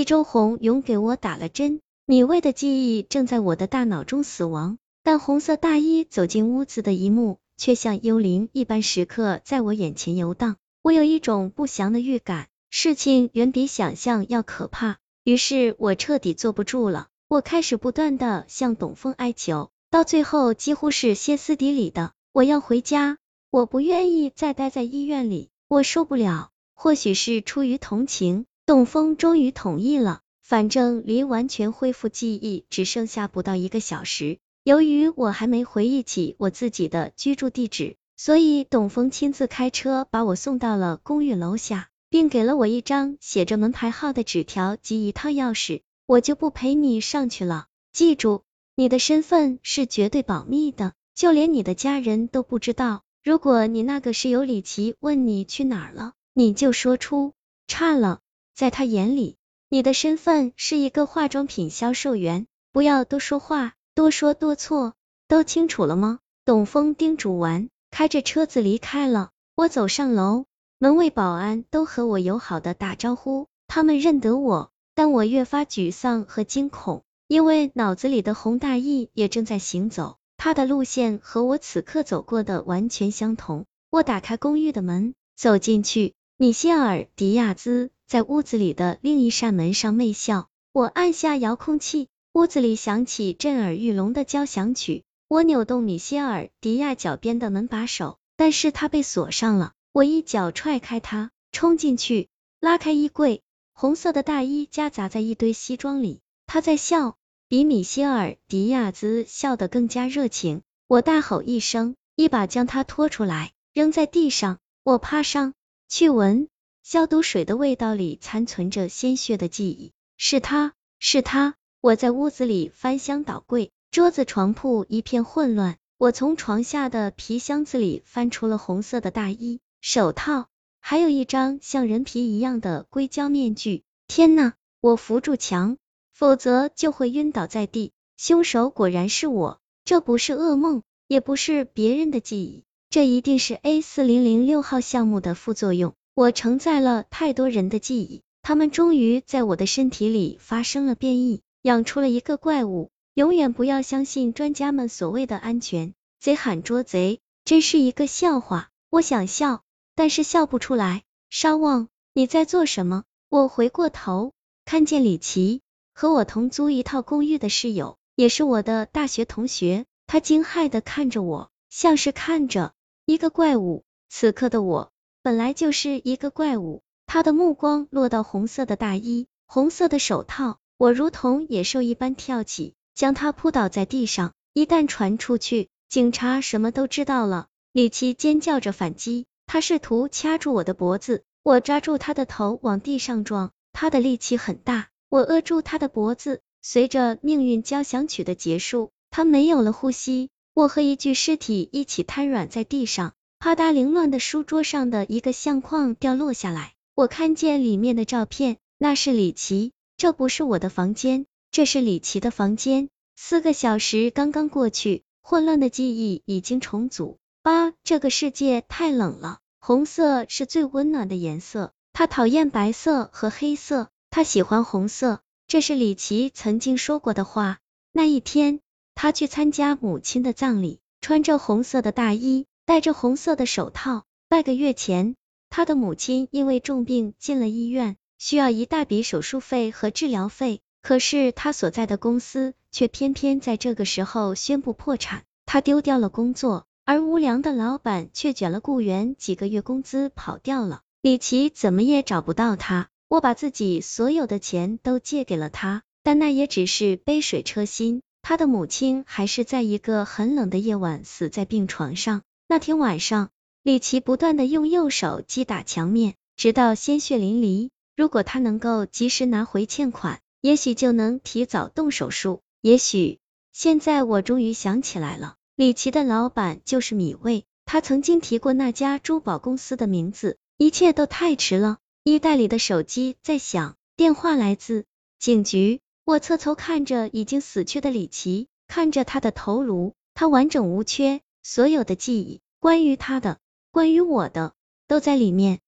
一周红勇给我打了针，米未的记忆正在我的大脑中死亡，但红色大衣走进屋子的一幕，却像幽灵一般时刻在我眼前游荡。我有一种不祥的预感，事情远比想象要可怕。于是我彻底坐不住了，我开始不断的向董峰哀求，到最后几乎是歇斯底里的，我要回家，我不愿意再待在医院里，我受不了。或许是出于同情，董峰终于同意了。反正离完全恢复记忆只剩下不到一个小时，由于我还没回忆起我自己的居住地址，所以董峰亲自开车把我送到了公寓楼下。并给了我一张写着门牌号的纸条及一套钥匙，我就不陪你上去了。记住，你的身份是绝对保密的，就连你的家人都不知道。如果你那个室友李琦问你去哪儿了，你就说出差了。在他眼里，你的身份是一个化妆品销售员，不要多说话，多说多错。都清楚了吗？董峰叮嘱完，开着车子离开了。我走上楼。门卫、保安都和我友好的打招呼，他们认得我，但我越发沮丧和惊恐，因为脑子里的洪大义也正在行走，他的路线和我此刻走过的完全相同。我打开公寓的门，走进去，米歇尔·迪亚兹在屋子里的另一扇门上媚笑。我按下遥控器，屋子里响起震耳欲聋的交响曲。我扭动米歇尔·迪亚脚边的门把手，但是它被锁上了。我一脚踹开他，冲进去，拉开衣柜，红色的大衣夹杂在一堆西装里。他在笑，比米歇尔·迪亚兹笑得更加热情。我大吼一声，一把将他拖出来，扔在地上。我趴上去闻消毒水的味道，里残存着鲜血的记忆。是他，是他！我在屋子里翻箱倒柜，桌子、床铺一片混乱。我从床下的皮箱子里翻出了红色的大衣。手套，还有一张像人皮一样的硅胶面具。天呐，我扶住墙，否则就会晕倒在地。凶手果然是我，这不是噩梦，也不是别人的记忆，这一定是 A 四零零六号项目的副作用。我承载了太多人的记忆，他们终于在我的身体里发生了变异，养出了一个怪物。永远不要相信专家们所谓的安全。贼喊捉贼，真是一个笑话。我想笑。但是笑不出来。沙旺，你在做什么？我回过头，看见李琦和我同租一套公寓的室友，也是我的大学同学。他惊骇的看着我，像是看着一个怪物。此刻的我，本来就是一个怪物。他的目光落到红色的大衣、红色的手套，我如同野兽一般跳起，将他扑倒在地上。一旦传出去，警察什么都知道了。李琦尖叫着反击。他试图掐住我的脖子，我抓住他的头往地上撞，他的力气很大，我扼住他的脖子。随着命运交响曲的结束，他没有了呼吸，我和一具尸体一起瘫软在地上。啪嗒，凌乱的书桌上的一个相框掉落下来，我看见里面的照片，那是李琦。这不是我的房间，这是李琦的房间。四个小时刚刚过去，混乱的记忆已经重组。八，这个世界太冷了。红色是最温暖的颜色，他讨厌白色和黑色，他喜欢红色。这是李琦曾经说过的话。那一天，他去参加母亲的葬礼，穿着红色的大衣，戴着红色的手套。半个月前，他的母亲因为重病进了医院，需要一大笔手术费和治疗费。可是他所在的公司却偏偏在这个时候宣布破产，他丢掉了工作。而无良的老板却卷了雇员几个月工资跑掉了，李琦怎么也找不到他。我把自己所有的钱都借给了他，但那也只是杯水车薪。他的母亲还是在一个很冷的夜晚死在病床上。那天晚上，李琦不断的用右手击打墙面，直到鲜血淋漓。如果他能够及时拿回欠款，也许就能提早动手术。也许，现在我终于想起来了。李琦的老板就是米未，他曾经提过那家珠宝公司的名字。一切都太迟了，衣袋里的手机在响，电话来自警局。我侧头看着已经死去的李琦，看着他的头颅，他完整无缺，所有的记忆，关于他的，关于我的，都在里面。